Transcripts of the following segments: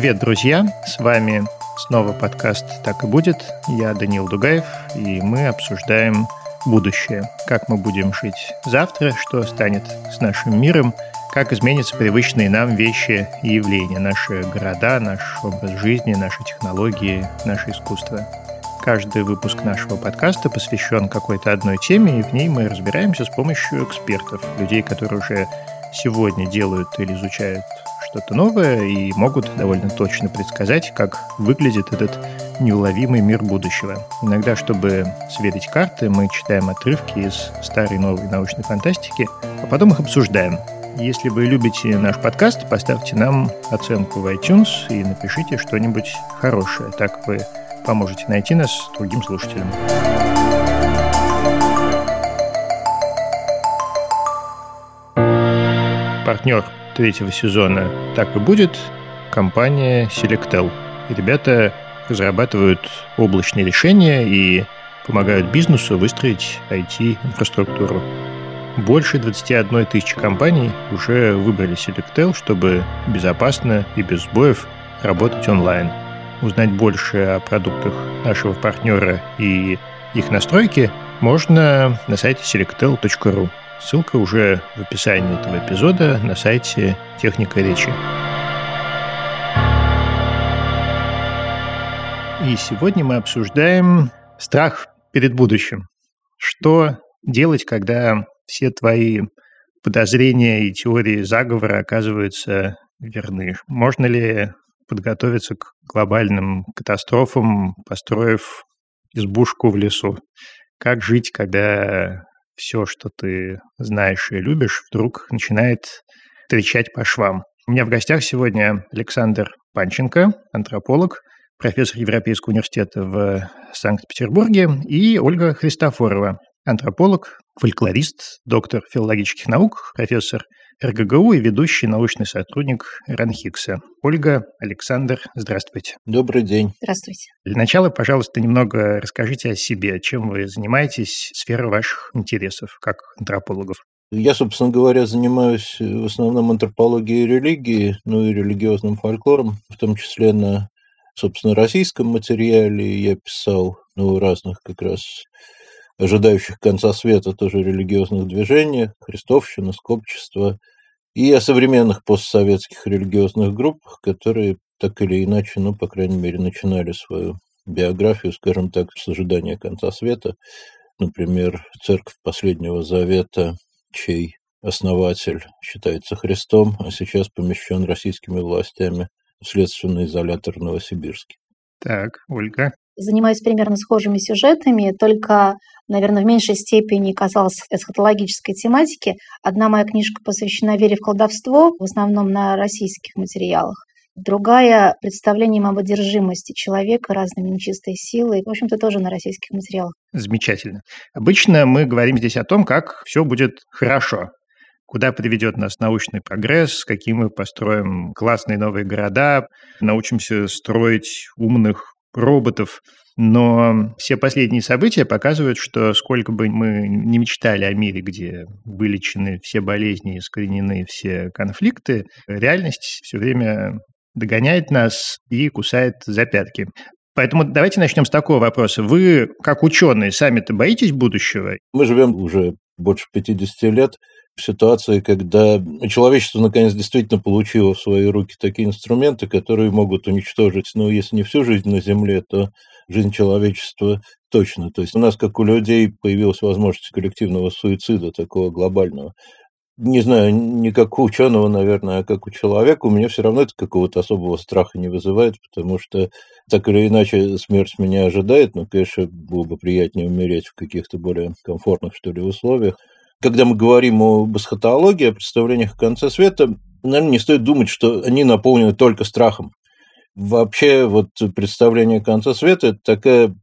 Привет, друзья! С вами снова подкаст «Так и будет». Я Даниил Дугаев, и мы обсуждаем будущее. Как мы будем жить завтра, что станет с нашим миром, как изменятся привычные нам вещи и явления, наши города, наш образ жизни, наши технологии, наше искусство. Каждый выпуск нашего подкаста посвящен какой-то одной теме, и в ней мы разбираемся с помощью экспертов, людей, которые уже сегодня делают или изучают что-то новое и могут довольно точно предсказать, как выглядит этот неуловимый мир будущего. Иногда, чтобы сверить карты, мы читаем отрывки из старой новой научной фантастики, а потом их обсуждаем. Если вы любите наш подкаст, поставьте нам оценку в iTunes и напишите что-нибудь хорошее. Так вы поможете найти нас другим слушателям. Партнер третьего сезона «Так и будет» компания Selectel. И ребята разрабатывают облачные решения и помогают бизнесу выстроить IT-инфраструктуру. Больше 21 тысячи компаний уже выбрали Selectel, чтобы безопасно и без сбоев работать онлайн – узнать больше о продуктах нашего партнера и их настройки можно на сайте selectel.ru. Ссылка уже в описании этого эпизода на сайте «Техника речи». И сегодня мы обсуждаем страх перед будущим. Что делать, когда все твои подозрения и теории заговора оказываются верны? Можно ли подготовиться к глобальным катастрофам, построив избушку в лесу. Как жить, когда все, что ты знаешь и любишь, вдруг начинает трещать по швам? У меня в гостях сегодня Александр Панченко, антрополог, профессор Европейского университета в Санкт-Петербурге, и Ольга Христофорова, антрополог, фольклорист, доктор филологических наук, профессор РГГУ и ведущий научный сотрудник РАНХИКСа. Ольга, Александр, здравствуйте. Добрый день. Здравствуйте. Для начала, пожалуйста, немного расскажите о себе, чем вы занимаетесь, сфера ваших интересов как антропологов. Я, собственно говоря, занимаюсь в основном антропологией религии, ну и религиозным фольклором, в том числе на, собственно, российском материале. Я писал ну, разных как раз ожидающих конца света тоже религиозных движениях, христовщина, скопчество, и о современных постсоветских религиозных группах, которые так или иначе, ну, по крайней мере, начинали свою биографию, скажем так, с ожидания конца света. Например, Церковь Последнего Завета, чей основатель считается Христом, а сейчас помещен российскими властями в следственный изолятор Новосибирске. Так, Ольга занимаюсь примерно схожими сюжетами, только, наверное, в меньшей степени касалась эсхатологической тематики. Одна моя книжка посвящена вере в колдовство, в основном на российских материалах. Другая – представлением об одержимости человека разными нечистой силой. В общем-то, тоже на российских материалах. Замечательно. Обычно мы говорим здесь о том, как все будет хорошо, куда приведет нас научный прогресс, какие мы построим классные новые города, научимся строить умных роботов. Но все последние события показывают, что сколько бы мы не мечтали о мире, где вылечены все болезни, искоренены все конфликты, реальность все время догоняет нас и кусает за пятки. Поэтому давайте начнем с такого вопроса. Вы, как ученые, сами-то боитесь будущего? Мы живем уже больше 50 лет ситуации, когда человечество наконец действительно получило в свои руки такие инструменты, которые могут уничтожить, ну, если не всю жизнь на Земле, то жизнь человечества точно. То есть у нас, как у людей, появилась возможность коллективного суицида, такого глобального. Не знаю, не как у ученого, наверное, а как у человека, у меня все равно это какого-то особого страха не вызывает, потому что так или иначе смерть меня ожидает, но, конечно, было бы приятнее умереть в каких-то более комфортных, что ли, условиях когда мы говорим об эсхатологии, о представлениях о конце света, наверное, не стоит думать, что они наполнены только страхом. Вообще, вот представление конца света – это такая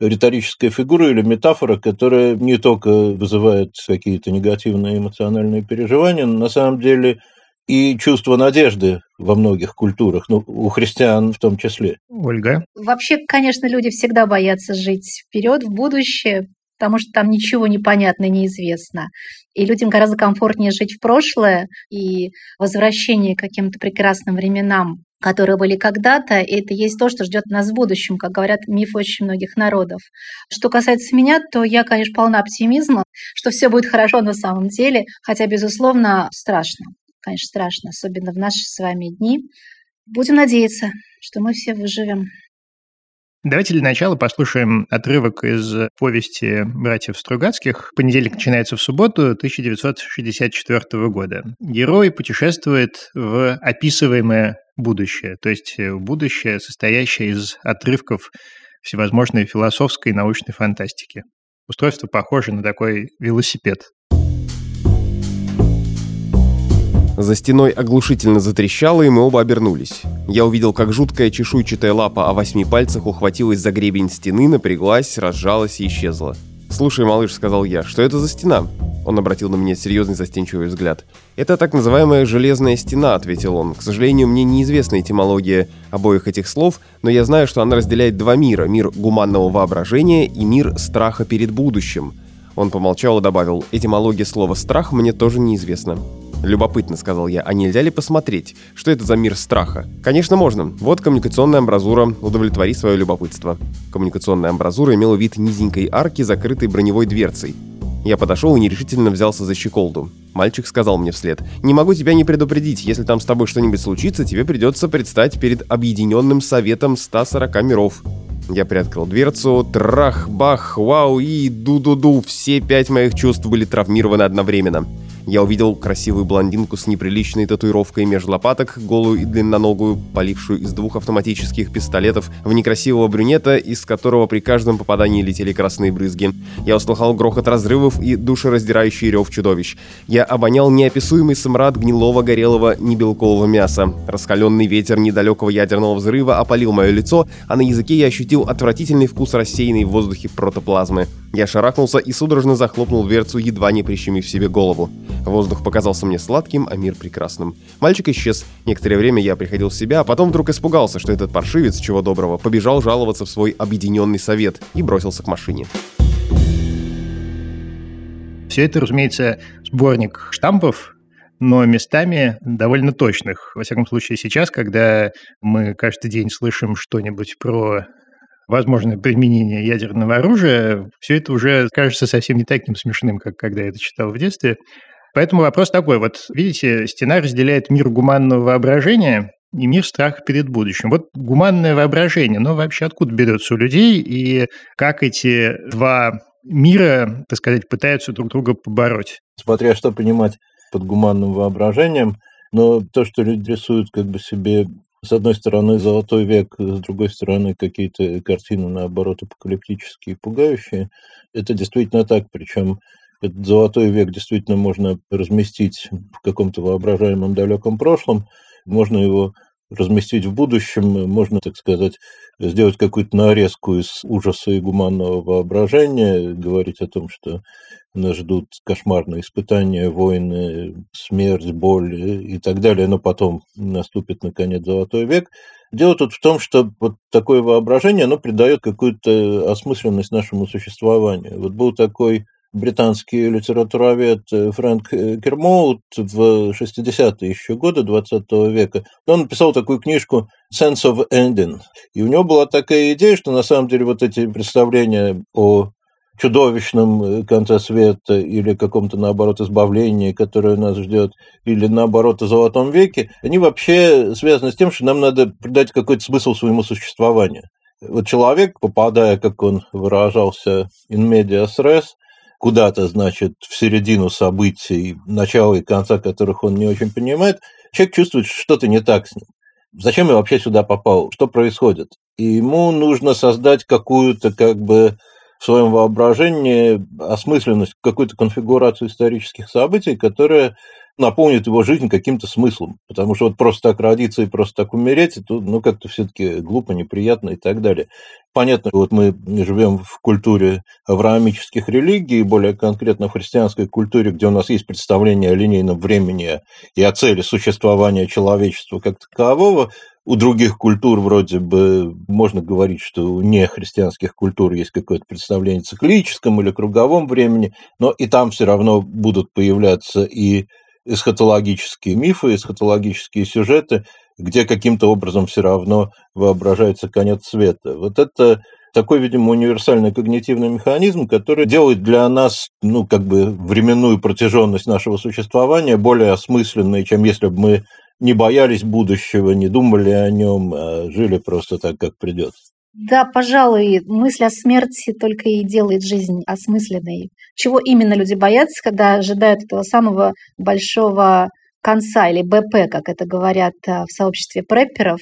риторическая фигура или метафора, которая не только вызывает какие-то негативные эмоциональные переживания, но на самом деле и чувство надежды во многих культурах, ну, у христиан в том числе. Ольга? Вообще, конечно, люди всегда боятся жить вперед, в будущее, потому что там ничего не понятно, неизвестно. И людям гораздо комфортнее жить в прошлое, и возвращение к каким-то прекрасным временам которые были когда-то, и это есть то, что ждет нас в будущем, как говорят мифы очень многих народов. Что касается меня, то я, конечно, полна оптимизма, что все будет хорошо на самом деле, хотя, безусловно, страшно. Конечно, страшно, особенно в наши с вами дни. Будем надеяться, что мы все выживем. Давайте для начала послушаем отрывок из повести братьев Стругацких. Понедельник начинается в субботу 1964 года. Герой путешествует в описываемое будущее, то есть будущее, состоящее из отрывков всевозможной философской и научной фантастики. Устройство похоже на такой велосипед. За стеной оглушительно затрещало, и мы оба обернулись. Я увидел, как жуткая чешуйчатая лапа о восьми пальцах ухватилась за гребень стены, напряглась, разжалась и исчезла. «Слушай, малыш», — сказал я, — «что это за стена?» Он обратил на меня серьезный застенчивый взгляд. «Это так называемая «железная стена», — ответил он. «К сожалению, мне неизвестна этимология обоих этих слов, но я знаю, что она разделяет два мира — мир гуманного воображения и мир страха перед будущим». Он помолчал и добавил, «Этимология слова «страх» мне тоже неизвестна». «Любопытно», — сказал я, — «а нельзя ли посмотреть, что это за мир страха?» «Конечно, можно. Вот коммуникационная амбразура. Удовлетвори свое любопытство». Коммуникационная амбразура имела вид низенькой арки, закрытой броневой дверцей. Я подошел и нерешительно взялся за щеколду. Мальчик сказал мне вслед. «Не могу тебя не предупредить. Если там с тобой что-нибудь случится, тебе придется предстать перед Объединенным Советом 140 миров». Я приоткрыл дверцу. Трах, бах, вау и ду-ду-ду. Все пять моих чувств были травмированы одновременно. Я увидел красивую блондинку с неприличной татуировкой между лопаток, голую и длинноногую, полившую из двух автоматических пистолетов в некрасивого брюнета, из которого при каждом попадании летели красные брызги. Я услыхал грохот разрывов и душераздирающий рев чудовищ. Я обонял неописуемый смрад гнилого горелого небелкового мяса. Раскаленный ветер недалекого ядерного взрыва опалил мое лицо, а на языке я ощутил отвратительный вкус рассеянной в воздухе протоплазмы. Я шарахнулся и судорожно захлопнул дверцу, едва не прищемив себе голову. Воздух показался мне сладким, а мир прекрасным. Мальчик исчез. Некоторое время я приходил в себя, а потом вдруг испугался, что этот паршивец, чего доброго, побежал жаловаться в свой объединенный совет и бросился к машине. Все это, разумеется, сборник штампов, но местами довольно точных. Во всяком случае, сейчас, когда мы каждый день слышим что-нибудь про возможное применение ядерного оружия, все это уже кажется совсем не таким смешным, как когда я это читал в детстве. Поэтому вопрос такой. Вот видите, стена разделяет мир гуманного воображения и мир страха перед будущим. Вот гуманное воображение, но вообще откуда берется у людей и как эти два мира, так сказать, пытаются друг друга побороть? Смотря что понимать под гуманным воображением, но то, что люди рисуют как бы себе с одной стороны, золотой век, с другой стороны, какие-то картины, наоборот, апокалиптические, пугающие. Это действительно так, причем этот золотой век действительно можно разместить в каком-то воображаемом далеком прошлом, можно его разместить в будущем, можно, так сказать, сделать какую-то нарезку из ужаса и гуманного воображения, говорить о том, что нас ждут кошмарные испытания, войны, смерть, боль и так далее, но потом наступит, наконец, золотой век. Дело тут в том, что вот такое воображение, оно придает какую-то осмысленность нашему существованию. Вот был такой британский литературовед э, Фрэнк э, Кермоут в 60-е еще годы 20 века. Он написал такую книжку «Sense of Ending». И у него была такая идея, что на самом деле вот эти представления о чудовищном э, конце света или каком-то, наоборот, избавлении, которое нас ждет, или, наоборот, о золотом веке, они вообще связаны с тем, что нам надо придать какой-то смысл своему существованию. Вот человек, попадая, как он выражался, in medias res, куда-то, значит, в середину событий, начало и конца которых он не очень понимает, человек чувствует, что что-то не так с ним. Зачем я вообще сюда попал? Что происходит? И ему нужно создать какую-то как бы в своем воображении осмысленность, какую-то конфигурацию исторических событий, которая наполнит его жизнь каким-то смыслом. Потому что вот просто так родиться и просто так умереть, это ну, как-то все-таки глупо, неприятно и так далее. Понятно, вот мы живем в культуре авраамических религий, более конкретно в христианской культуре, где у нас есть представление о линейном времени и о цели существования человечества как такового, у других культур вроде бы можно говорить, что у нехристианских культур есть какое-то представление о циклическом или круговом времени, но и там все равно будут появляться и эсхатологические мифы, эсхатологические сюжеты. где каким-то образом все равно воображается конец света. Вот это такой, видимо, универсальный когнитивный механизм, который делает для нас, ну, как бы временную протяженность нашего существования более осмысленной, чем если бы мы не боялись будущего, не думали о нем, а жили просто так, как придется. Да, пожалуй, мысль о смерти только и делает жизнь осмысленной. Чего именно люди боятся, когда ожидают этого самого большого конца или БП, как это говорят а, в сообществе препперов,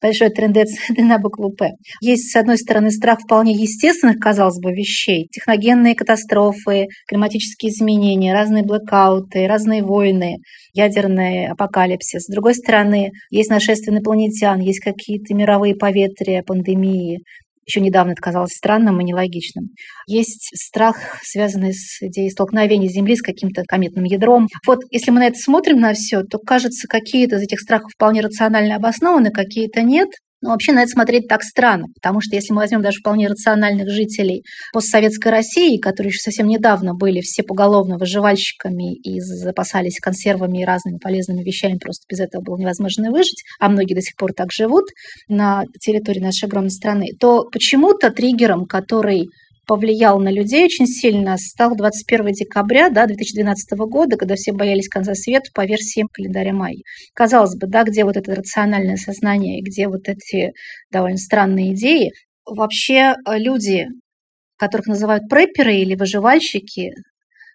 большой трендец на букву П. Есть, с одной стороны, страх вполне естественных, казалось бы, вещей. Техногенные катастрофы, климатические изменения, разные блэкауты, разные войны, ядерный апокалипсис. С другой стороны, есть нашествие инопланетян, есть какие-то мировые поветрия, пандемии, еще недавно это казалось странным и нелогичным. Есть страх, связанный с идеей столкновения Земли с каким-то кометным ядром. Вот если мы на это смотрим на все, то кажется, какие-то из этих страхов вполне рационально обоснованы, какие-то нет. Но вообще на это смотреть так странно, потому что если мы возьмем даже вполне рациональных жителей постсоветской России, которые еще совсем недавно были все поголовно выживальщиками и запасались консервами и разными полезными вещами, просто без этого было невозможно выжить, а многие до сих пор так живут на территории нашей огромной страны, то почему-то триггером, который повлиял на людей очень сильно, стал 21 декабря да, 2012 года, когда все боялись конца света по версии календаря Майя. Казалось бы, да, где вот это рациональное сознание, где вот эти довольно странные идеи. Вообще э, люди, которых называют препперы или выживальщики,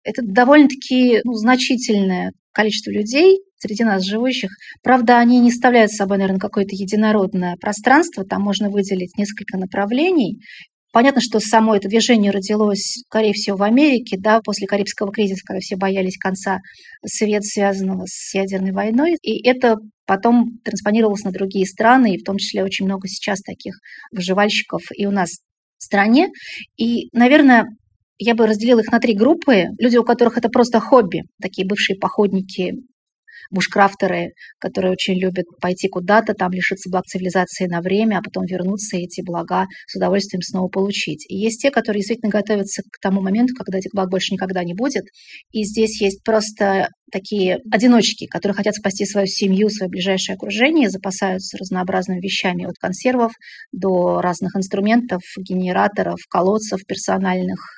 это довольно-таки ну, значительное количество людей, среди нас живущих. Правда, они не вставляют с собой, наверное, какое-то единородное пространство. Там можно выделить несколько направлений. Понятно, что само это движение родилось, скорее всего, в Америке, да, после Карибского кризиса, когда все боялись конца света, связанного с ядерной войной. И это потом транспонировалось на другие страны, и в том числе очень много сейчас таких выживальщиков и у нас в стране. И, наверное, я бы разделила их на три группы. Люди, у которых это просто хобби, такие бывшие походники, бушкрафтеры, которые очень любят пойти куда-то, там лишиться благ цивилизации на время, а потом вернуться и эти блага с удовольствием снова получить. И есть те, которые действительно готовятся к тому моменту, когда этих благ больше никогда не будет. И здесь есть просто такие одиночки, которые хотят спасти свою семью, свое ближайшее окружение, запасаются разнообразными вещами от консервов до разных инструментов, генераторов, колодцев персональных,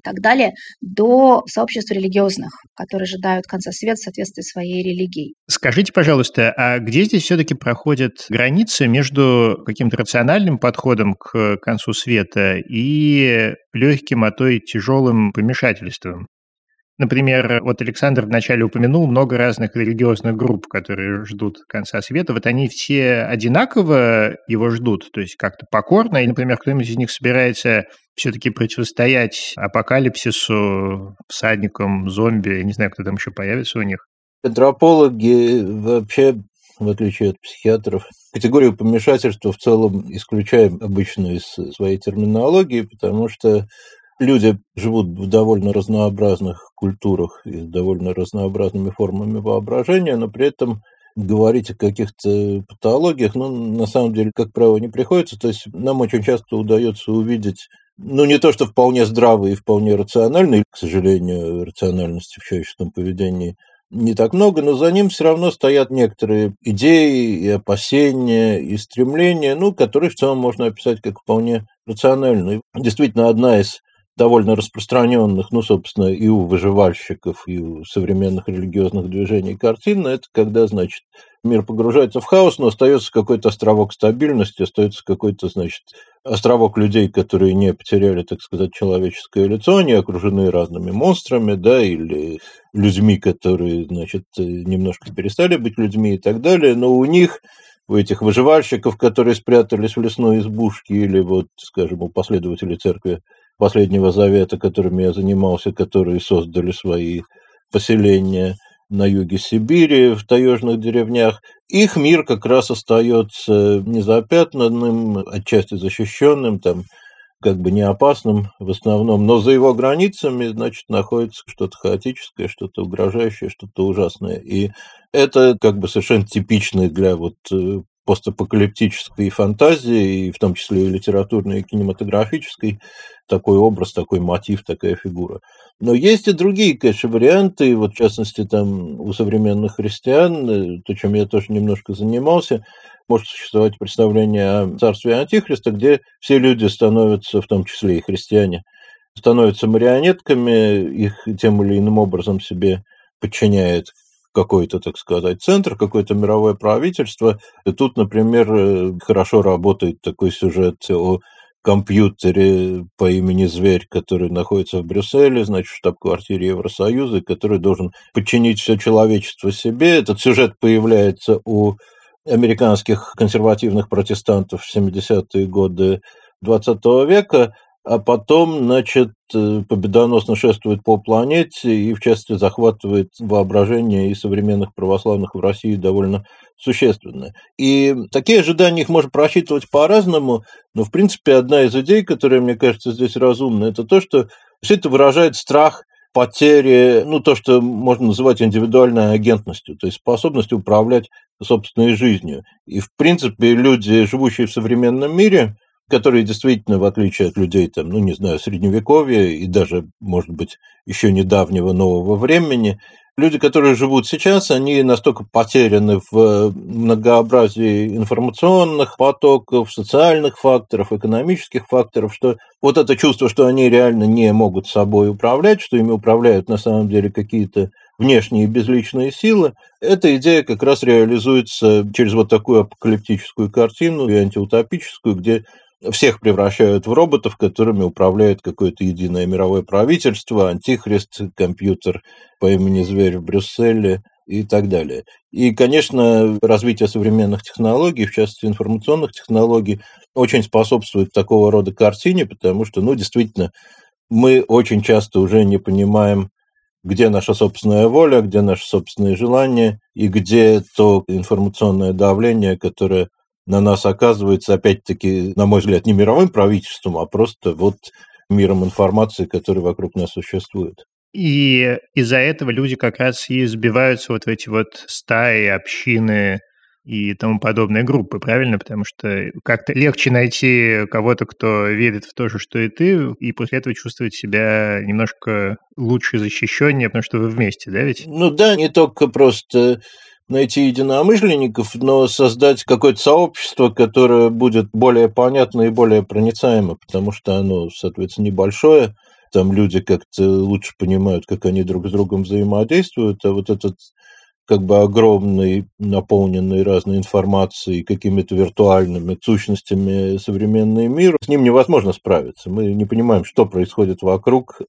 и так далее, до сообществ религиозных, которые ожидают конца света в соответствии своей религией. Скажите, пожалуйста, а где здесь все-таки проходит граница между каким-то рациональным подходом к концу света и легким, а то и тяжелым помешательством? Например, вот Александр вначале упомянул много разных религиозных групп, которые ждут конца света. Вот они все одинаково его ждут, то есть как-то покорно, или, например, кто-нибудь из них собирается все-таки противостоять апокалипсису, всадникам, зомби, я не знаю, кто там еще появится у них. Антропологи вообще, в отличие от психиатров, категорию помешательства в целом исключаем обычно из своей терминологии, потому что люди живут в довольно разнообразных культурах и с довольно разнообразными формами воображения, но при этом говорить о каких-то патологиях, ну, на самом деле, как правило, не приходится. То есть нам очень часто удается увидеть, ну, не то, что вполне здравые и вполне рациональные, к сожалению, рациональности в человеческом поведении не так много, но за ним все равно стоят некоторые идеи и опасения, и стремления, ну, которые в целом можно описать как вполне рациональные. Действительно, одна из довольно распространенных, ну, собственно, и у выживальщиков, и у современных религиозных движений картин, это когда, значит, мир погружается в хаос, но остается какой-то островок стабильности, остается какой-то, значит, островок людей, которые не потеряли, так сказать, человеческое лицо, они окружены разными монстрами, да, или людьми, которые, значит, немножко перестали быть людьми и так далее, но у них у этих выживальщиков, которые спрятались в лесной избушке, или вот, скажем, у последователей церкви последнего завета, которыми я занимался, которые создали свои поселения на юге Сибири, в таежных деревнях, их мир как раз остается незапятнанным, отчасти защищенным, там, как бы не опасным в основном, но за его границами, значит, находится что-то хаотическое, что-то угрожающее, что-то ужасное. И это как бы совершенно типичный для вот э, постапокалиптической фантазии, и в том числе и литературной, и кинематографической, такой образ, такой мотив, такая фигура. Но есть и другие, конечно, варианты, вот в частности там у современных христиан, э, то, чем я тоже немножко занимался, может существовать представление о царстве Антихриста, где все люди становятся, в том числе и христиане, становятся марионетками, их тем или иным образом себе подчиняет какой-то, так сказать, центр, какое-то мировое правительство. И тут, например, э, хорошо работает такой сюжет о компьютере по имени Зверь, который находится в Брюсселе, значит, в штаб-квартире Евросоюза, который должен подчинить все человечество себе. Этот сюжет появляется у американских консервативных протестантов в 70-е годы XX века, а потом, значит, э, победоносно шествует по планете и, в частности, захватывает воображение и современных православных в России довольно существенно. И такие ожидания их можно просчитывать по-разному, но, в принципе, одна из идей, которая, мне кажется, здесь разумна, это то, что все это выражает страх потери, ну, то, что можно называть индивидуальной агентностью, то есть способностью управлять собственной жизнью. И, в принципе, люди, живущие в современном мире, которые действительно, в отличие от людей, там, ну, не знаю, средневековья и даже, может быть, еще недавнего нового времени, люди, которые живут сейчас, они настолько потеряны в многообразии информационных потоков, социальных факторов, экономических факторов, что вот это чувство, что они реально не могут собой управлять, что ими управляют на самом деле какие-то внешние безличные силы, эта идея как раз реализуется через вот такую апокалиптическую картину и антиутопическую, где всех превращают в роботов, которыми управляет какое-то единое мировое правительство, антихрист, компьютер по имени Зверь в Брюсселе и так далее. И, конечно, развитие современных технологий, в частности информационных технологий, очень способствует такого рода картине, потому что, ну, действительно, мы очень часто уже не понимаем, где наша собственная воля, где наши собственные желания и где то информационное давление, которое на нас оказывается, опять-таки, на мой взгляд, не мировым правительством, а просто вот миром информации, который вокруг нас существует. И из-за этого люди как раз и сбиваются вот в эти вот стаи, общины и тому подобные группы, правильно? Потому что как-то легче найти кого-то, кто верит в то же, что и ты, и после этого чувствовать себя немножко лучше защищеннее, потому что вы вместе, да ведь? Ну да, не только просто найти единомышленников, но создать какое-то сообщество, которое будет более понятно и более проницаемо, потому что оно, соответственно, небольшое, там люди как-то лучше понимают, как они друг с другом взаимодействуют, а вот этот как бы огромный, наполненный разной информацией, какими-то виртуальными сущностями современный мир, с ним невозможно справиться. Мы не понимаем, что происходит вокруг.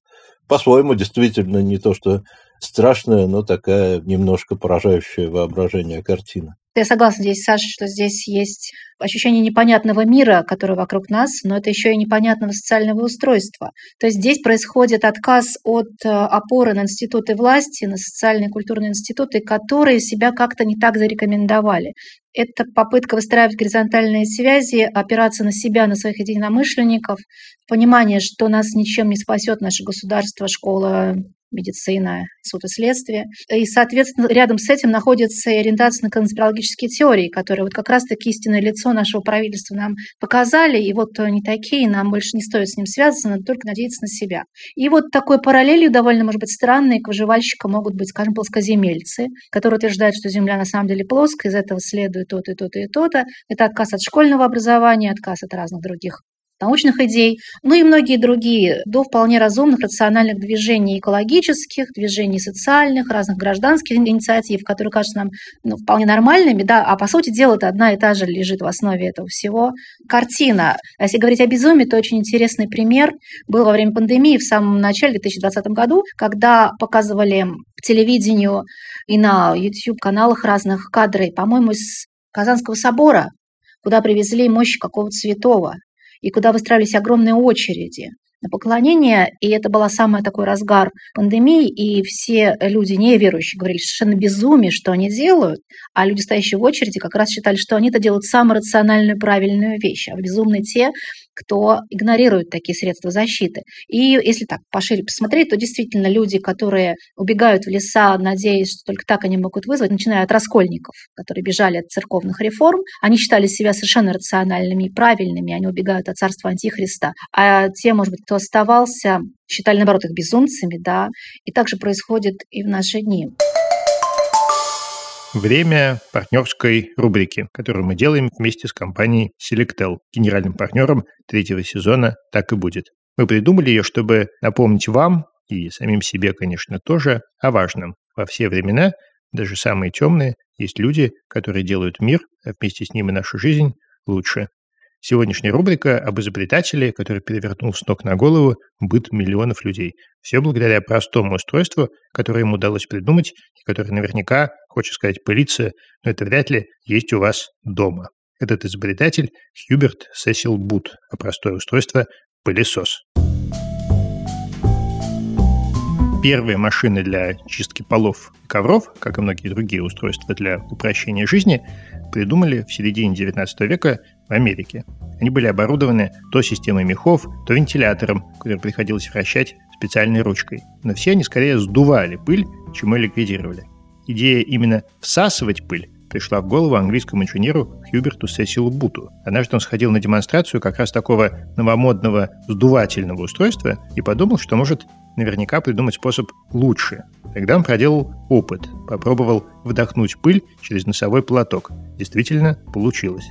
По-своему, действительно, не то, что страшная, но такая немножко поражающая воображение картина. Я согласна здесь, Саша, что здесь есть ощущение непонятного мира, который вокруг нас, но это еще и непонятного социального устройства. То есть здесь происходит отказ от э, опоры на институты власти, на социальные и культурные институты, которые себя как-то не так зарекомендовали. Это попытка выстраивать горизонтальные связи, опираться на себя, на своих единомышленников, понимание, что нас ничем не спасет наше государство, школа, медицина, суд и следствие. И, соответственно, рядом с этим находится и ориентация на конспирологические теории, которые вот как раз-таки истинное лицо нашего правительства нам показали, и вот они такие, нам больше не стоит с ним связываться, надо только надеяться на себя. И вот такой параллелью довольно, может быть, странной к выживальщикам могут быть, скажем, плоскоземельцы, которые утверждают, что Земля на самом деле плоская, из этого следует то-то и то-то и то-то. Это отказ от школьного образования, отказ от разных других научных идей, ну и многие другие, до вполне разумных рациональных движений экологических, движений социальных, разных гражданских инициатив, которые кажутся нам ну, вполне нормальными, да, а по сути дела это одна и та же лежит в основе этого всего. Картина. Если говорить о безумии, то очень интересный пример был во время пандемии в самом начале, в 2020 году, когда показывали по телевидению и на YouTube-каналах разных кадры, по-моему, из Казанского собора, куда привезли мощи какого-то святого и куда выстраивались огромные очереди на поклонение, и это был самый такой разгар пандемии, и все люди неверующие говорили совершенно безумие, что они делают, а люди, стоящие в очереди, как раз считали, что они это делают самую рациональную, правильную вещь, а безумные те, кто игнорирует такие средства защиты. И если так пошире посмотреть, то действительно люди, которые убегают в леса, надеясь, что только так они могут вызвать, начиная от раскольников, которые бежали от церковных реформ, они считали себя совершенно рациональными и правильными, они убегают от царства Антихриста. А те, может быть, кто оставался, считали, наоборот, их безумцами, да, и также происходит и в наши дни. Время партнерской рубрики, которую мы делаем вместе с компанией Selectel, генеральным партнером третьего сезона «Так и будет». Мы придумали ее, чтобы напомнить вам и самим себе, конечно, тоже о важном. Во все времена, даже самые темные, есть люди, которые делают мир, а вместе с ним и нашу жизнь лучше. Сегодняшняя рубрика об изобретателе, который перевернул с ног на голову быт миллионов людей. Все благодаря простому устройству, которое ему удалось придумать, и которое наверняка, хочет сказать, пылится, но это вряд ли есть у вас дома. Этот изобретатель Хьюберт Сесил Бут, а простое устройство – пылесос. Первые машины для чистки полов и ковров, как и многие другие устройства для упрощения жизни, придумали в середине 19 века в Америке. Они были оборудованы то системой мехов, то вентилятором, который приходилось вращать специальной ручкой. Но все они скорее сдували пыль, чем ее ликвидировали. Идея именно всасывать пыль пришла в голову английскому инженеру Хьюберту Сесилу Буту. Однажды он сходил на демонстрацию как раз такого новомодного сдувательного устройства и подумал, что может наверняка придумать способ лучше. Тогда он проделал опыт, попробовал вдохнуть пыль через носовой платок. Действительно получилось.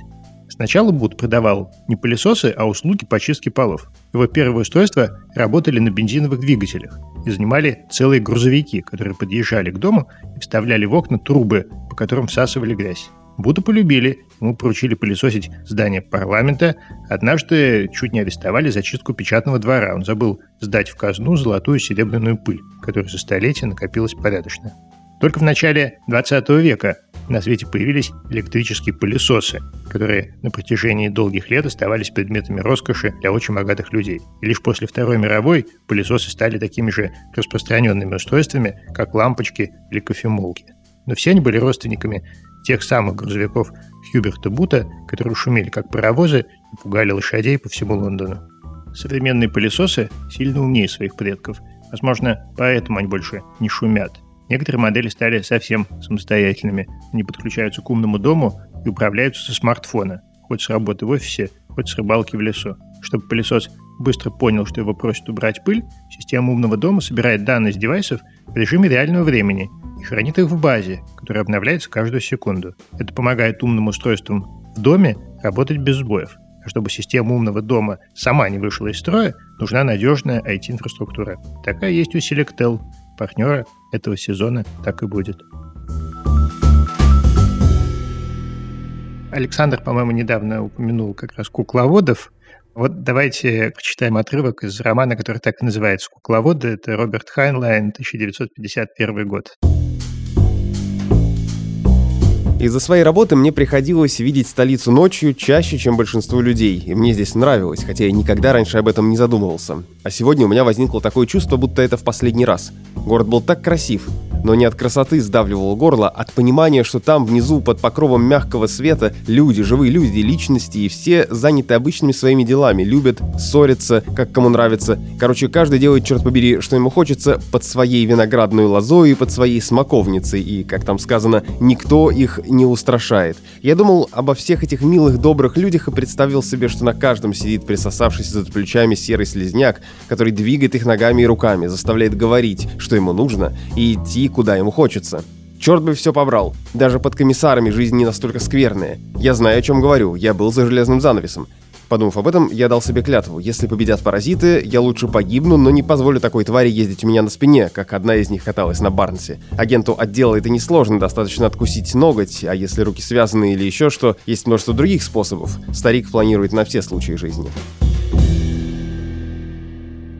Сначала Бут продавал не пылесосы, а услуги по чистке полов. Его первые устройства работали на бензиновых двигателях и занимали целые грузовики, которые подъезжали к дому и вставляли в окна трубы, по которым всасывали грязь. Бута полюбили, ему поручили пылесосить здание парламента. Однажды чуть не арестовали за чистку печатного двора. Он забыл сдать в казну золотую серебряную пыль, которая за столетия накопилась порядочно. Только в начале 20 века на свете появились электрические пылесосы, которые на протяжении долгих лет оставались предметами роскоши для очень богатых людей. И лишь после Второй мировой пылесосы стали такими же распространенными устройствами, как лампочки или кофемолки. Но все они были родственниками тех самых грузовиков Хьюберта Бута, которые шумели как паровозы и пугали лошадей по всему Лондону. Современные пылесосы сильно умнее своих предков. Возможно, поэтому они больше не шумят. Некоторые модели стали совсем самостоятельными. Они подключаются к умному дому и управляются со смартфона, хоть с работы в офисе, хоть с рыбалки в лесу. Чтобы пылесос быстро понял, что его просят убрать пыль, система умного дома собирает данные с девайсов в режиме реального времени и хранит их в базе, которая обновляется каждую секунду. Это помогает умным устройствам в доме работать без сбоев. А чтобы система умного дома сама не вышла из строя, нужна надежная IT-инфраструктура. Такая есть у Selectel партнера этого сезона так и будет. Александр, по-моему, недавно упомянул как раз кукловодов. Вот давайте прочитаем отрывок из романа, который так и называется «Кукловоды». Это Роберт Хайнлайн, 1951 год. Из-за своей работы мне приходилось видеть столицу ночью чаще, чем большинство людей, и мне здесь нравилось, хотя я никогда раньше об этом не задумывался. А сегодня у меня возникло такое чувство, будто это в последний раз. Город был так красив, но не от красоты сдавливало горло, а от понимания, что там внизу под покровом мягкого света люди, живые люди, личности, и все заняты обычными своими делами, любят, ссорятся, как кому нравится. Короче, каждый делает, черт побери, что ему хочется, под своей виноградной лозой и под своей смоковницей, и, как там сказано, никто их не устрашает. Я думал обо всех этих милых, добрых людях и представил себе, что на каждом сидит присосавшийся за плечами серый слезняк, который двигает их ногами и руками, заставляет говорить, что ему нужно, и идти, куда ему хочется. Черт бы все побрал. Даже под комиссарами жизнь не настолько скверная. Я знаю, о чем говорю. Я был за железным занавесом. Подумав об этом, я дал себе клятву. Если победят паразиты, я лучше погибну, но не позволю такой твари ездить у меня на спине, как одна из них каталась на Барнсе. Агенту отдела это несложно, достаточно откусить ноготь, а если руки связаны или еще что, есть множество других способов. Старик планирует на все случаи жизни.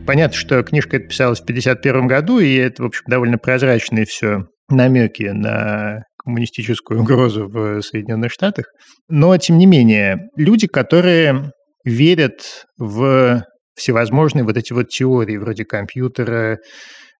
Понятно, что книжка эта писалась в 1951 году, и это, в общем, довольно прозрачные все намеки на коммунистическую угрозу в Соединенных Штатах. Но, тем не менее, люди, которые верят в всевозможные вот эти вот теории, вроде компьютера,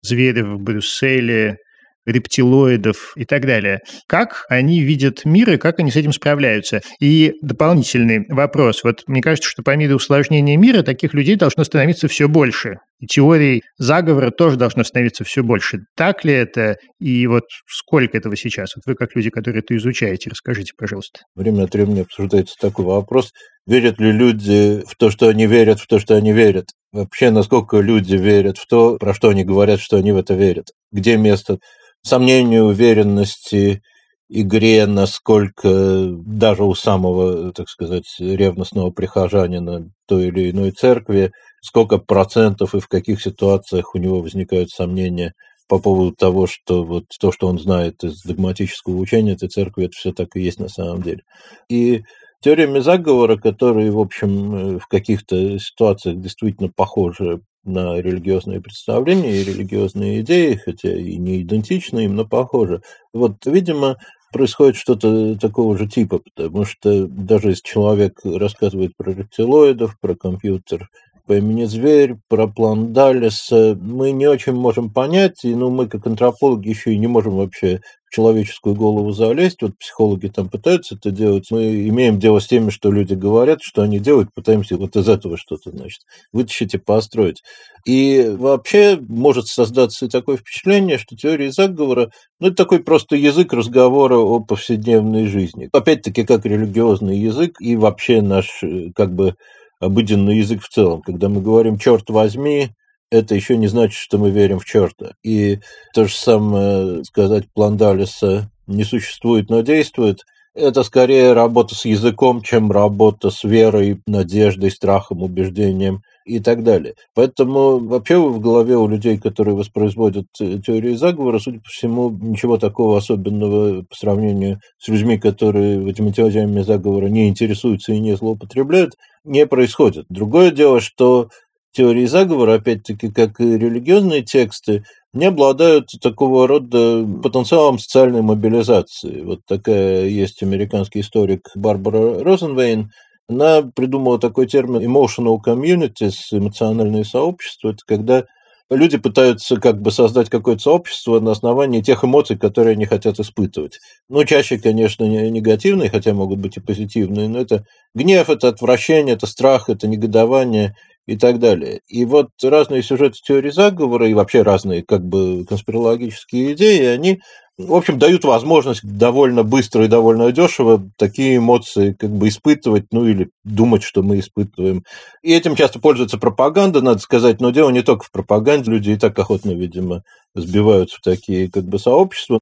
зверя в Брюсселе, рептилоидов и так далее. Как они видят мир и как они с этим справляются? И дополнительный вопрос. Вот мне кажется, что по мере усложнения мира таких людей должно становиться все больше. И теорий заговора тоже должно становиться все больше. Так ли это? И вот сколько этого сейчас? Вот вы как люди, которые это изучаете, расскажите, пожалуйста. Время от времени обсуждается такой вопрос. Верят ли люди в то, что они верят, в то, что они верят? Вообще, насколько люди верят в то, про что они говорят, что они в это верят? Где место сомнению, уверенности, игре, насколько даже у самого, так сказать, ревностного прихожанина той или иной церкви, сколько процентов и в каких ситуациях у него возникают сомнения по поводу того, что вот то, что он знает из догматического учения этой церкви, это все так и есть на самом деле. И теориями заговора, которые, в общем, в каких-то ситуациях действительно похожи на религиозные представления и религиозные идеи, хотя и не идентичны им, но похожи. Вот, видимо, происходит что-то такого же типа, потому что даже если человек рассказывает про рептилоидов, про компьютер по имени Зверь, про план Даллеса, мы не очень можем понять, и ну, мы как антропологи еще и не можем вообще человеческую голову залезть. Вот психологи там пытаются это делать. Мы имеем дело с теми, что люди говорят, что они делают, пытаемся вот из этого что-то, значит, вытащить и построить. И вообще может создаться такое впечатление, что теория заговора, ну, это такой просто язык разговора о повседневной жизни. Опять-таки, как религиозный язык и вообще наш, э, как бы, обыденный язык в целом. Когда мы говорим «черт возьми», это еще не значит, что мы верим в черта. И то же самое сказать план Даллеса не существует, но действует. Это скорее работа с языком, чем работа с верой, надеждой, страхом, убеждением и так далее. Поэтому вообще в голове у людей, которые воспроизводят теории заговора, судя по всему, ничего такого особенного по сравнению с людьми, которые этими теориями заговора не интересуются и не злоупотребляют, не происходит. Другое дело, что теории заговора, опять-таки, как и религиозные тексты, не обладают такого рода потенциалом социальной мобилизации. Вот такая есть американский историк Барбара Розенвейн. Она придумала такой термин emotional communities, эмоциональные сообщества. Это когда люди пытаются как бы создать какое-то сообщество на основании тех эмоций, которые они хотят испытывать. Ну, чаще, конечно, негативные, хотя могут быть и позитивные, но это гнев, это отвращение, это страх, это негодование и так далее. И вот разные сюжеты теории заговора и вообще разные как бы конспирологические идеи, они, в общем, дают возможность довольно быстро и довольно дешево такие эмоции как бы испытывать, ну или думать, что мы испытываем. И этим часто пользуется пропаганда, надо сказать, но дело не только в пропаганде, люди и так охотно, видимо, сбиваются в такие как бы сообщества.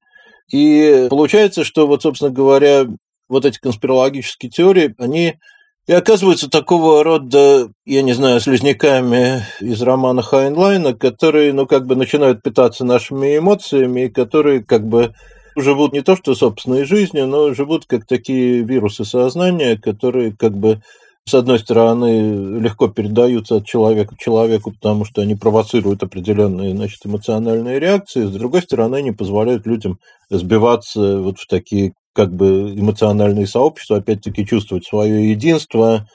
И получается, что вот, собственно говоря, вот эти конспирологические теории, они и оказываются такого рода, я не знаю, слизняками из романа Хайнлайна, которые, ну, как бы начинают питаться нашими эмоциями, и которые, как бы, живут не то что собственной жизнью, но живут как такие вирусы сознания, которые, как бы, с одной стороны, легко передаются от человека к человеку, потому что они провоцируют определенные значит, эмоциональные реакции, с другой стороны, они позволяют людям сбиваться вот в такие как бы эмоциональные сообщества, опять-таки, чувствовать свое единство,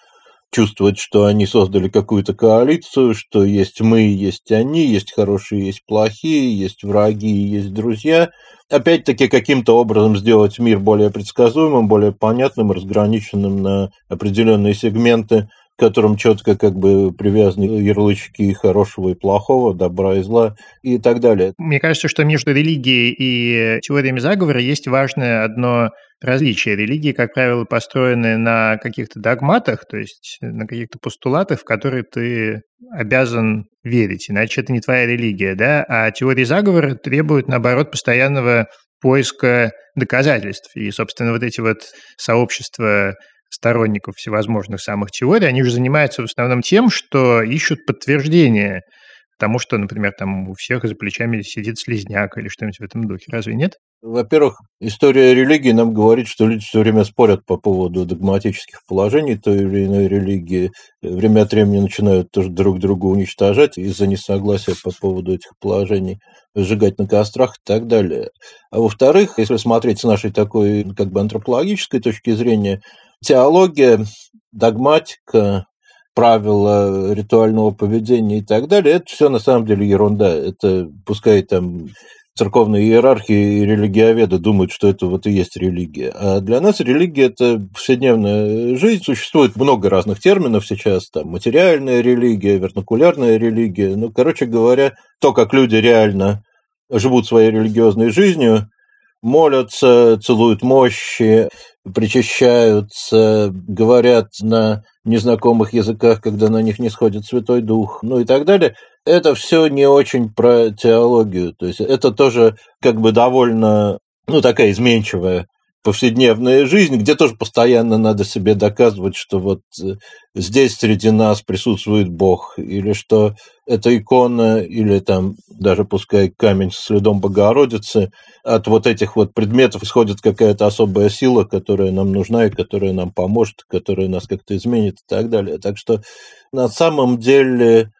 чувствовать, что они создали какую-то коалицию, что есть мы, есть они, есть хорошие, есть плохие, есть враги, есть друзья. Опять-таки, каким-то образом сделать мир более предсказуемым, более понятным, разграниченным на определенные сегменты, к которым четко как бы привязаны ярлычки хорошего и плохого, добра и зла и так далее. Мне кажется, что между религией и теориями заговора есть важное одно различие. Религии, как правило, построены на каких-то догматах, то есть на каких-то постулатах, в которые ты обязан верить, иначе это не твоя религия, да? А теории заговора требуют, наоборот, постоянного поиска доказательств. И, собственно, вот эти вот сообщества сторонников всевозможных самых теорий, они же занимаются в основном тем, что ищут подтверждение тому, что, например, там у всех за плечами сидит слезняк или что-нибудь в этом духе. Разве нет? Во-первых, история религии нам говорит, что люди все время спорят по поводу догматических положений той или иной религии. Время от времени начинают тоже друг друга уничтожать из-за несогласия по поводу этих положений, сжигать на кострах и так далее. А во-вторых, если смотреть с нашей такой как бы антропологической точки зрения, теология, догматика, правила ритуального поведения и так далее, это все на самом деле ерунда. Это пускай там церковные иерархии и религиоведы думают, что это вот и есть религия. А для нас религия – это повседневная жизнь. Существует много разных терминов сейчас. Там материальная религия, вернокулярная религия. Ну, короче говоря, то, как люди реально живут своей религиозной жизнью, молятся, целуют мощи, причащаются, говорят на незнакомых языках, когда на них не сходит Святой Дух, ну и так далее. Это все не очень про теологию. То есть это тоже как бы довольно, ну, такая изменчивая повседневная жизнь, где тоже постоянно надо себе доказывать, что вот э, здесь среди нас присутствует Бог, или что эта икона, или там даже пускай камень со следом Богородицы, от вот этих вот предметов исходит какая-то особая сила, которая нам нужна и которая нам поможет, которая нас как-то изменит и так далее. Так что на самом деле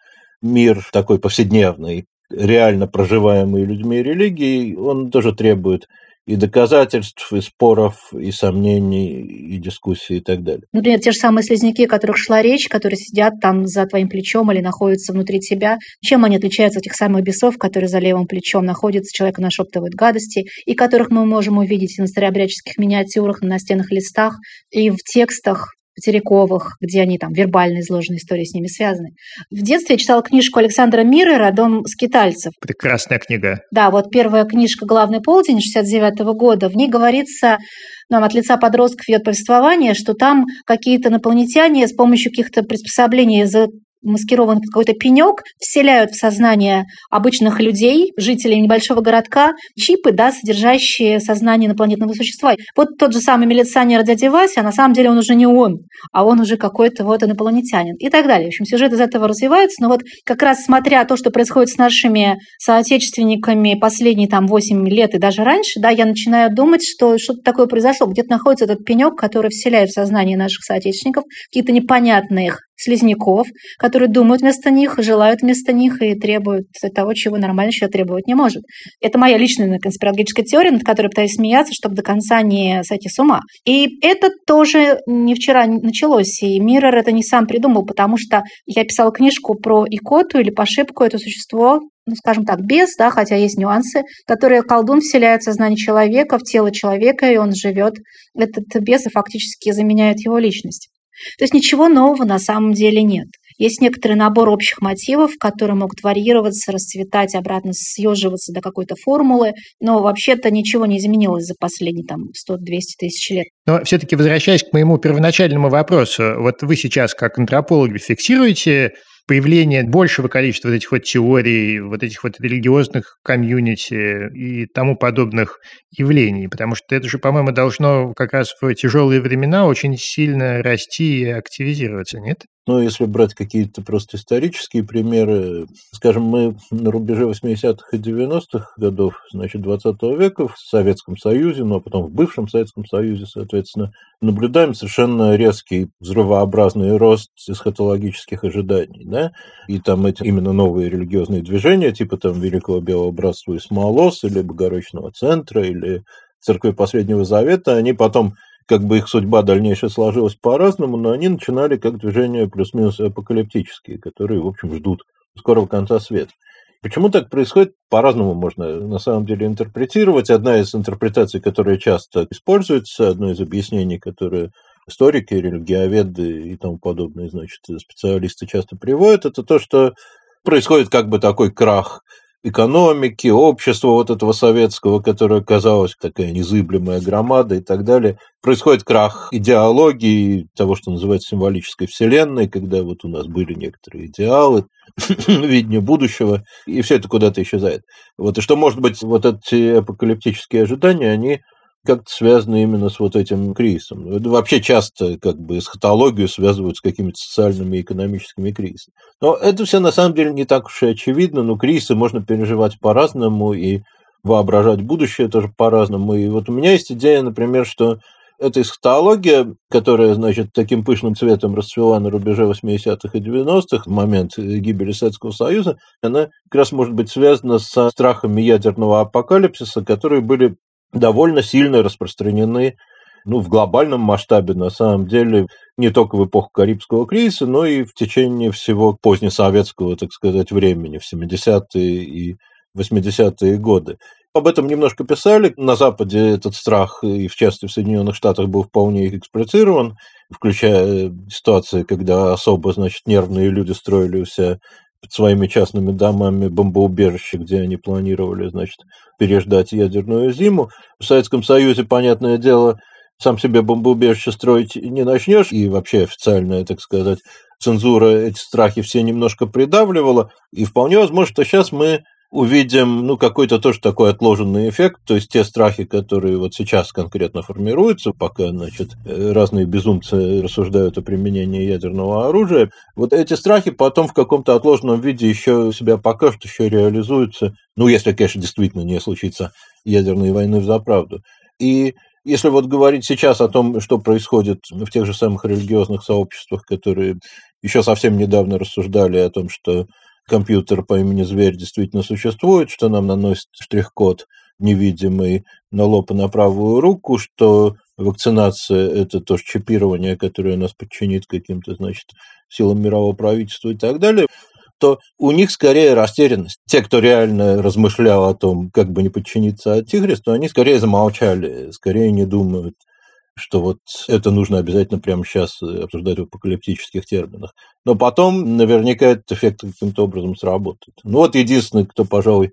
мир такой повседневный, реально проживаемый людьми религии, он тоже требует и доказательств, и споров, и сомнений, и дискуссий и так далее. Например, те же самые слизняки, о которых шла речь, которые сидят там за твоим плечом или находятся внутри тебя. Чем они отличаются от тех самых бесов, которые за левым плечом находятся, человека нашептывают гадости, и которых мы можем увидеть и на старообрядческих миниатюрах, на настенных листах, и в текстах Потеряковых, где они там вербально изложены, истории с ними связаны. В детстве я читала книжку Александра Мирера «Дом скитальцев». Прекрасная книга. Да, вот первая книжка «Главный полдень» 69 -го года. В ней говорится, нам от лица подростков идет повествование, что там какие-то инопланетяне с помощью каких-то приспособлений маскирован какой-то пенек, вселяют в сознание обычных людей, жителей небольшого городка, чипы, да, содержащие сознание инопланетного существа. Вот тот же самый милиционер дядя Вася, а на самом деле он уже не он, а он уже какой-то вот инопланетянин и так далее. В общем, сюжет из этого развивается, но вот как раз смотря то, что происходит с нашими соотечественниками последние там 8 лет и даже раньше, да, я начинаю думать, что что-то такое произошло. Где-то находится этот пенек, который вселяет в сознание наших соотечественников какие-то непонятные их слизняков, которые думают вместо них, желают вместо них и требуют того, чего нормальный человек требовать не может. Это моя личная конспирологическая теория, над которой пытаюсь смеяться, чтобы до конца не сойти с ума. И это тоже не вчера началось, и Миррор это не сам придумал, потому что я писала книжку про икоту или пошибку, это существо, ну, скажем так, без, да, хотя есть нюансы, которые колдун вселяет в сознание человека, в тело человека, и он живет. Этот бес фактически заменяет его личность. То есть ничего нового на самом деле нет. Есть некоторый набор общих мотивов, которые могут варьироваться, расцветать, обратно съеживаться до какой-то формулы, но вообще-то ничего не изменилось за последние там 100-200 тысяч лет. Но все-таки возвращаясь к моему первоначальному вопросу, вот вы сейчас как антропологи фиксируете появление большего количества вот этих вот теорий, вот этих вот религиозных комьюнити и тому подобных явлений, потому что это же, по-моему, должно как раз в тяжелые времена очень сильно расти и активизироваться, нет? Ну, если брать какие-то просто исторические примеры, скажем, мы на рубеже 80-х и 90-х годов, значит, 20 века в Советском Союзе, но потом в бывшем Советском Союзе, соответственно, наблюдаем совершенно резкий взрывообразный рост эсхатологических ожиданий, да, и там эти именно новые религиозные движения, типа там Великого Белого Братства и Смолос, или Богородичного Центра, или Церкви Последнего Завета, они потом как бы их судьба дальнейшая сложилась по-разному, но они начинали как движения плюс-минус апокалиптические, которые, в общем, ждут скорого конца света. Почему так происходит? По-разному можно на самом деле интерпретировать. Одна из интерпретаций, которая часто используется, одно из объяснений, которое историки, религиоведы и тому подобные, значит, специалисты часто приводят, это то, что происходит как бы такой крах экономики, общества вот этого советского, которое казалось такая незыблемая громада и так далее. Происходит крах идеологии, того, что называется символической вселенной, когда вот у нас были некоторые идеалы, видение будущего, и все это куда-то исчезает. Вот, и что, может быть, вот эти апокалиптические ожидания, они как-то связано именно с вот этим кризисом. Это вообще часто как бы эсхатологию связывают с какими-то социальными и экономическими кризисами. Но это все на самом деле не так уж и очевидно, но кризисы можно переживать по-разному и воображать будущее тоже по-разному. И вот у меня есть идея, например, что эта эсхатология, которая, значит, таким пышным цветом расцвела на рубеже 80-х и 90-х, в момент гибели Советского Союза, она как раз может быть связана со страхами ядерного апокалипсиса, которые были довольно сильно распространены ну, в глобальном масштабе, на самом деле, не только в эпоху Карибского кризиса, но и в течение всего позднесоветского, так сказать, времени, в 70-е и 80-е годы. об этом немножко писали. На Западе этот страх, и в частности в Соединенных Штатах, был вполне эксплицирован, включая ситуации, когда особо, значит, нервные люди строили у себя своими частными домами бомбоубежище, где они планировали, значит, переждать ядерную зиму. В Советском Союзе, понятное дело, сам себе бомбоубежище строить не начнешь, и вообще официальная, так сказать, цензура эти страхи все немножко придавливала, и вполне возможно, что сейчас мы увидим, ну, какой-то тоже такой отложенный эффект, то есть те страхи, которые вот сейчас конкретно формируются, пока, значит, разные безумцы рассуждают о применении ядерного оружия, вот эти страхи потом в каком-то отложенном виде еще себя покажут, еще реализуются, ну, если, конечно, действительно не случится ядерной войны в заправду. И если вот говорить сейчас о том, что происходит в тех же самых религиозных сообществах, которые еще совсем недавно рассуждали о том, что компьютер по имени Зверь действительно существует, что нам наносит штрих-код невидимый на лоб и на правую руку, что вакцинация – это тоже чипирование, которое нас подчинит каким-то, значит, силам мирового правительства и так далее – то у них скорее растерянность. Те, кто реально размышлял о том, как бы не подчиниться Антихристу, они скорее замолчали, скорее не думают, что вот это нужно обязательно прямо сейчас обсуждать в апокалиптических терминах. Но потом наверняка этот эффект каким-то образом сработает. Ну вот единственный, кто, пожалуй,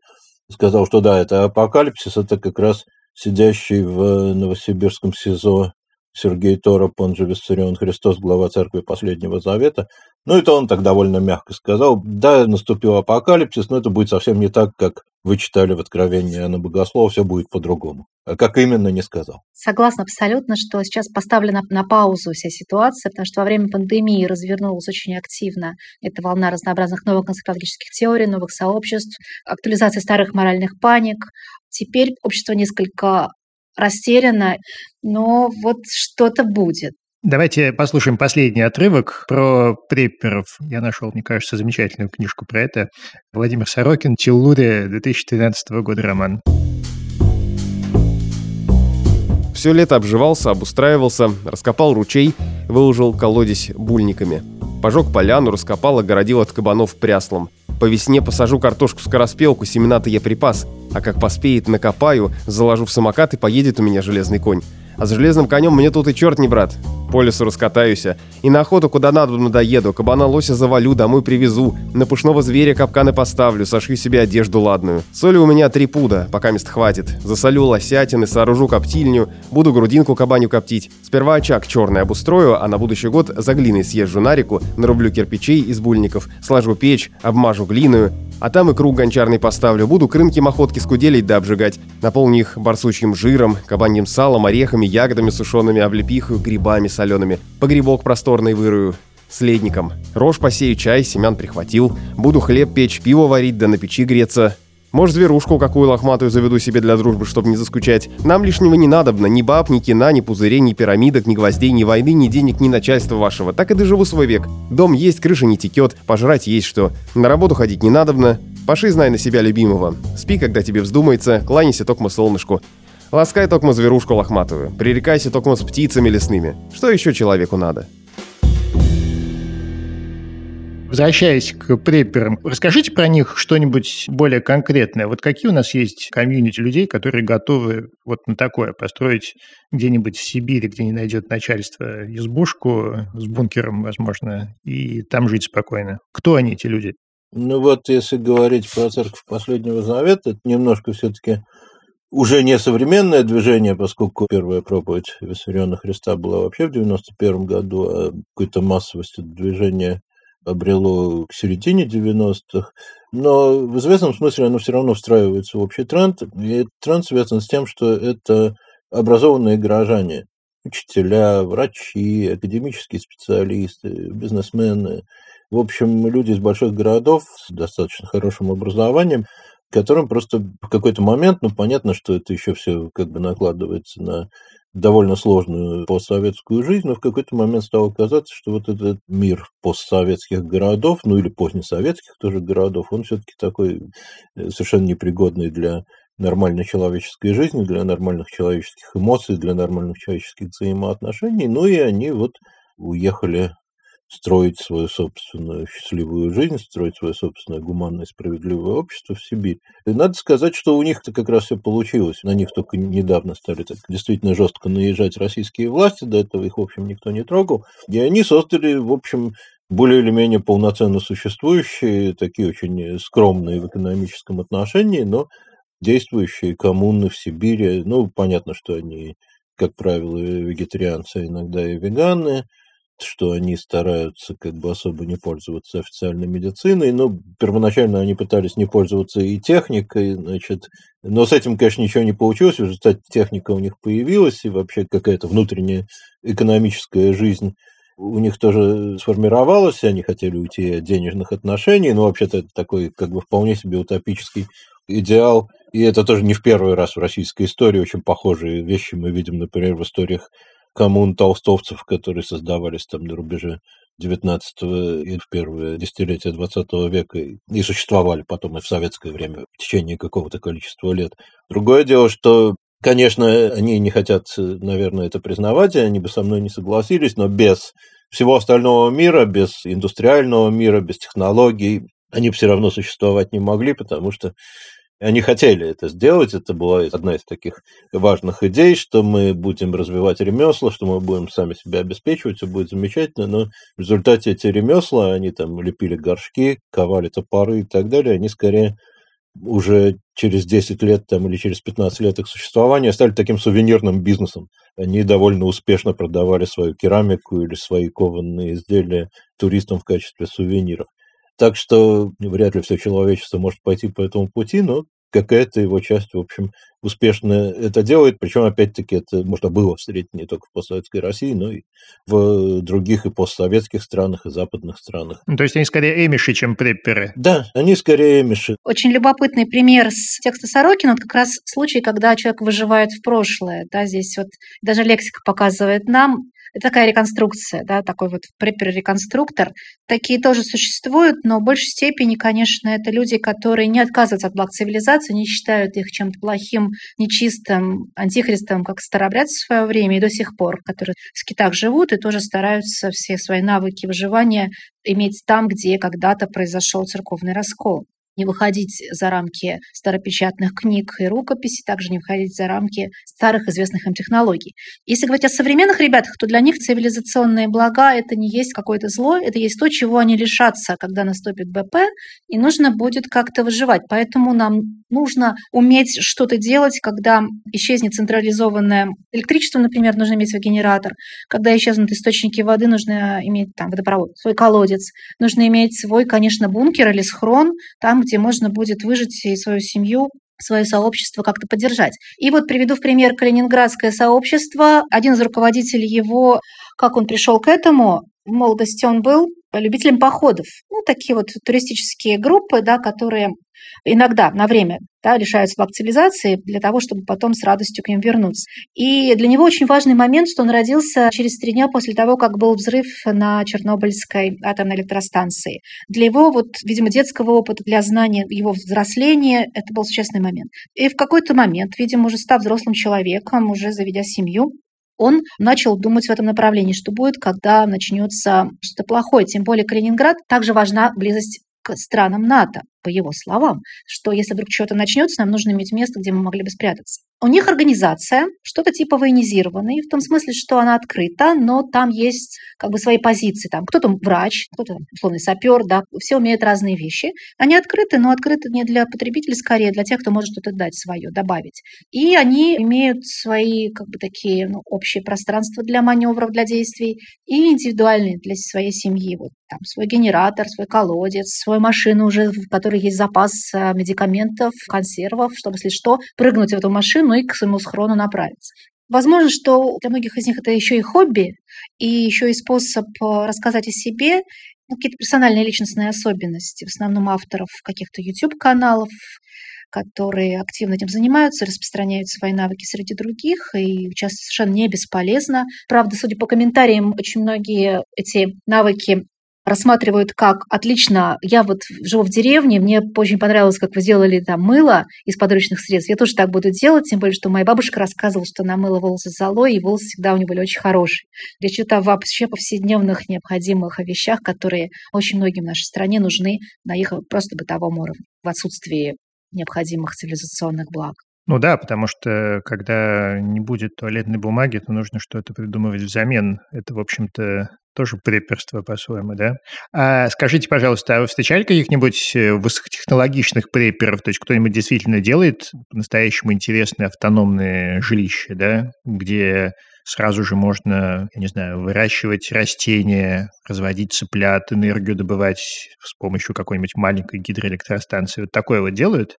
сказал, что да, это апокалипсис, это как раз сидящий в Новосибирском СИЗО Сергей Тороп, он же Виссарион Христос, глава церкви Последнего Завета. Ну, это он так довольно мягко сказал. Да, наступил апокалипсис, но это будет совсем не так, как вы читали в Откровении Анна Богослова, все будет по-другому. А как именно, не сказал. Согласна абсолютно, что сейчас поставлена на паузу вся ситуация, потому что во время пандемии развернулась очень активно эта волна разнообразных новых конспирологических теорий, новых сообществ, актуализация старых моральных паник. Теперь общество несколько растеряна, но вот что-то будет. Давайте послушаем последний отрывок про препперов. Я нашел, мне кажется, замечательную книжку про это. Владимир Сорокин, «Теллурия», 2013 года роман. Все лето обживался, обустраивался, раскопал ручей, выложил колодец бульниками. Пожег поляну, раскопал, огородил от кабанов пряслом. По весне посажу картошку скороспелку, семена-то я припас. А как поспеет, накопаю, заложу в самокат и поедет у меня железный конь. А с железным конем мне тут и черт не брат. По лесу раскатаюсь, и на охоту куда надо надоеду, кабана лося завалю, домой привезу, на пушного зверя капканы поставлю, сошью себе одежду ладную. Соли у меня три пуда, пока мест хватит. Засолю лосятины, сооружу коптильню, буду грудинку кабаню коптить. Сперва очаг черный обустрою, а на будущий год за глиной съезжу на реку, нарублю кирпичей из бульников, сложу печь, обмажу глиную, а там и круг гончарный поставлю, буду крынки махотки скуделить да обжигать. Наполню их барсучьим жиром, кабаньим салом, орехами, ягодами сушеными, облепих их грибами солеными. Погребок просторный вырую следником. Рожь посею, чай, семян прихватил. Буду хлеб печь, пиво варить, да на печи греться. Может, зверушку какую лохматую заведу себе для дружбы, чтобы не заскучать. Нам лишнего не надобно. Ни баб, ни кина, ни пузырей, ни пирамидок, ни гвоздей, ни войны, ни денег, ни начальства вашего. Так и доживу свой век. Дом есть, крыша не текет, пожрать есть что. На работу ходить не надобно. Паши, знай на себя любимого. Спи, когда тебе вздумается, кланяйся токмо солнышку. Ласкай токмо зверушку лохматую. Пререкайся токмо с птицами лесными. Что еще человеку надо? Возвращаясь к препперам, расскажите про них что-нибудь более конкретное. Вот какие у нас есть комьюнити людей, которые готовы вот на такое построить где-нибудь в Сибири, где не найдет начальство избушку с бункером, возможно, и там жить спокойно. Кто они, эти люди? Ну вот, если говорить про церковь Последнего Завета, это немножко все-таки уже не современное движение, поскольку первая проповедь Виссариона Христа была вообще в 91 году, а какой-то массовость движения обрело к середине 90-х, но в известном смысле оно все равно встраивается в общий тренд, и этот тренд связан с тем, что это образованные горожане, учителя, врачи, академические специалисты, бизнесмены, в общем, люди из больших городов с достаточно хорошим образованием, которым просто в какой-то момент, ну, понятно, что это еще все как бы накладывается на довольно сложную постсоветскую жизнь, но в какой-то момент стало казаться, что вот этот мир постсоветских городов, ну или позднесоветских тоже городов, он все-таки такой э, совершенно непригодный для нормальной человеческой жизни, для нормальных человеческих эмоций, для нормальных человеческих взаимоотношений. Ну и они вот уехали строить свою собственную счастливую жизнь, строить свое собственное гуманное справедливое общество в Сибирь. И надо сказать, что у них-то как раз все получилось. На них только недавно стали так действительно жестко наезжать российские власти, до этого их, в общем, никто не трогал. И они создали, в общем, более или менее полноценно существующие, такие очень скромные в экономическом отношении, но действующие коммуны в Сибири. Ну, понятно, что они, как правило, вегетарианцы, а иногда и веганы, что они стараются как бы особо не пользоваться официальной медициной, но первоначально они пытались не пользоваться и техникой, значит, но с этим, конечно, ничего не получилось, в результате техника у них появилась, и вообще какая-то внутренняя экономическая жизнь у них тоже сформировалась, они хотели уйти от денежных отношений, но вообще-то это такой как бы вполне себе утопический идеал. И это тоже не в первый раз в российской истории. Очень похожие вещи мы видим, например, в историях коммун толстовцев, которые создавались там на рубеже 19 и в первое десятилетие 20 века и существовали потом и в советское время в течение какого-то количества лет. Другое дело, что Конечно, они не хотят, наверное, это признавать, и они бы со мной не согласились, но без всего остального мира, без индустриального мира, без технологий, они все равно существовать не могли, потому что они хотели это сделать. Это была одна из таких важных идей, что мы будем развивать ремесла, что мы будем сами себя обеспечивать, все будет замечательно. Но в результате эти ремесла, они там лепили горшки, ковали топоры и так далее, они скорее уже через 10 лет там, или через 15 лет их существования стали таким сувенирным бизнесом. Они довольно успешно продавали свою керамику или свои кованные изделия туристам в качестве сувениров. Так что вряд ли все человечество может пойти по этому пути, но какая-то его часть, в общем, успешно это делает. Причем, опять-таки, это можно было встретить не только в постсоветской России, но и в других и постсоветских странах, и западных странах. Ну, то есть они скорее эмиши, чем препперы. Да, они скорее эмиши. Очень любопытный пример с текста Сорокина, вот как раз случай, когда человек выживает в прошлое. Да, здесь вот даже лексика показывает нам, это такая реконструкция, да, такой вот препер-реконструктор. Такие тоже существуют, но в большей степени, конечно, это люди, которые не отказываются от благ цивилизации, не считают их чем-то плохим, нечистым, антихристом, как старобрядцы в свое время и до сих пор, которые в скитах живут и тоже стараются все свои навыки выживания иметь там, где когда-то произошел церковный раскол не выходить за рамки старопечатных книг и рукописей, также не выходить за рамки старых известных им технологий. Если говорить о современных ребятах, то для них цивилизационные блага – это не есть какое-то зло, это есть то, чего они лишатся, когда наступит БП, и нужно будет как-то выживать. Поэтому нам нужно уметь что-то делать, когда исчезнет централизованное электричество, например, нужно иметь свой генератор, когда исчезнут источники воды, нужно иметь там водопровод, свой колодец, нужно иметь свой, конечно, бункер или схрон, там, где можно будет выжить и свою семью, свое сообщество как-то поддержать. И вот приведу в пример Калининградское сообщество. Один из руководителей его, как он пришел к этому, в молодости он был любителем походов. Ну, такие вот туристические группы, да, которые иногда на время да, лишаются цивилизации для того, чтобы потом с радостью к ним вернуться. И для него очень важный момент, что он родился через три дня после того, как был взрыв на Чернобыльской атомной электростанции. Для его, вот, видимо, детского опыта, для знания его взросления, это был существенный момент. И в какой-то момент, видимо, уже став взрослым человеком, уже заведя семью, он начал думать в этом направлении, что будет, когда начнется что-то плохое. Тем более Калининград также важна близость к странам НАТО по его словам, что если вдруг что-то начнется, нам нужно иметь место, где мы могли бы спрятаться. У них организация, что-то типа военизированной, в том смысле, что она открыта, но там есть как бы свои позиции. Там кто-то врач, кто-то условный сапер, да, все умеют разные вещи. Они открыты, но открыты не для потребителей, скорее для тех, кто может что-то дать свое, добавить. И они имеют свои как бы такие ну, общие пространства для маневров, для действий и индивидуальные для своей семьи. Вот там свой генератор, свой колодец, свою машину уже, в которой которой есть запас э, медикаментов, консервов, чтобы, если что, прыгнуть в эту машину и к своему схрону направиться. Возможно, что для многих из них это еще и хобби, и еще и способ э, рассказать о себе, ну, какие-то персональные личностные особенности, в основном авторов каких-то YouTube-каналов, которые активно этим занимаются, распространяют свои навыки среди других, и часто совершенно не бесполезно. Правда, судя по комментариям, очень многие эти навыки рассматривают как отлично, я вот живу в деревне, мне очень понравилось, как вы сделали там мыло из подручных средств, я тоже так буду делать, тем более, что моя бабушка рассказывала, что она мыла волосы золой, и волосы всегда у нее были очень хорошие. Речь идет о вообще повседневных необходимых вещах, которые очень многим в нашей стране нужны на их просто бытовом уровне, в отсутствии необходимых цивилизационных благ. Ну да, потому что когда не будет туалетной бумаги, то нужно что-то придумывать взамен. Это, в общем-то, тоже преперство по-своему, да? А скажите, пожалуйста, а вы встречали каких-нибудь э, высокотехнологичных преперов? То есть кто-нибудь действительно делает по-настоящему интересные автономные жилища, да? Где сразу же можно, я не знаю, выращивать растения, разводить цыплят, энергию добывать с помощью какой-нибудь маленькой гидроэлектростанции. Вот такое вот делают?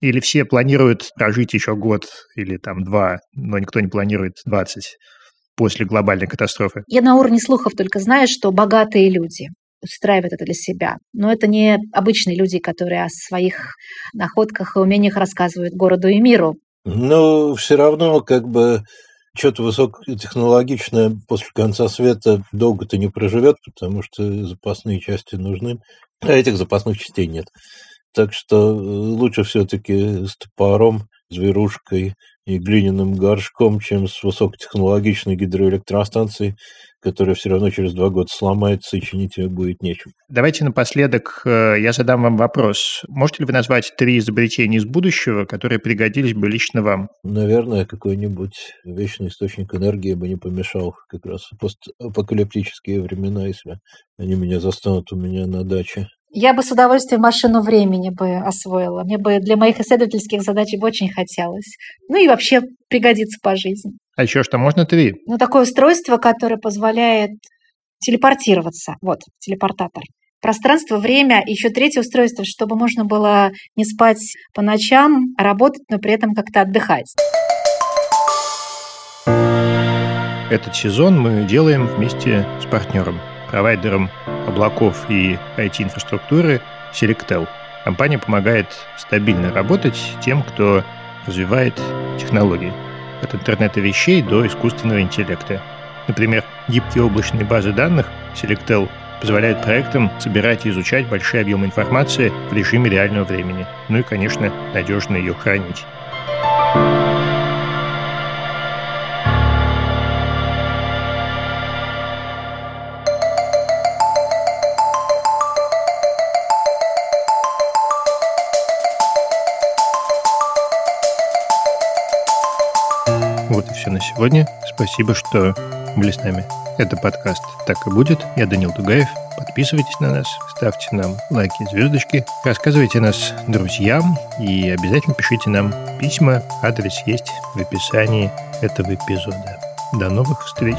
Или все планируют прожить еще год или там два, но никто не планирует 20? после глобальной катастрофы? Я на уровне слухов только знаю, что богатые люди устраивают это для себя. Но это не обычные люди, которые о своих находках и умениях рассказывают городу и миру. Ну, все равно, как бы, что-то высокотехнологичное после конца света долго-то не проживет, потому что запасные части нужны, а этих запасных частей нет. Так что э, лучше все-таки с топором, зверушкой и глиняным горшком, чем с высокотехнологичной гидроэлектростанцией, которая все равно через два года сломается и чинить ее будет нечем. Давайте напоследок э, я задам вам вопрос. Можете ли вы назвать три изобретения из будущего, которые пригодились бы лично вам? Наверное, какой-нибудь вечный источник энергии бы не помешал как раз в постапокалиптические времена, если они меня застанут у меня на даче. Я бы с удовольствием машину времени бы освоила. Мне бы для моих исследовательских задач бы очень хотелось. Ну и вообще пригодится по жизни. А еще что, можно три? Ну, такое устройство, которое позволяет телепортироваться. Вот, телепортатор. Пространство, время, еще третье устройство, чтобы можно было не спать по ночам, а работать, но при этом как-то отдыхать. Этот сезон мы делаем вместе с партнером, провайдером облаков и IT-инфраструктуры Selectel. Компания помогает стабильно работать тем, кто развивает технологии. От интернета вещей до искусственного интеллекта. Например, гибкие облачные базы данных Selectel позволяют проектам собирать и изучать большие объемы информации в режиме реального времени. Ну и, конечно, надежно ее хранить. Все на сегодня. Спасибо, что были с нами. Это подкаст «Так и будет». Я Данил Дугаев. Подписывайтесь на нас, ставьте нам лайки звездочки, рассказывайте нас друзьям и обязательно пишите нам письма. Адрес есть в описании этого эпизода. До новых встреч!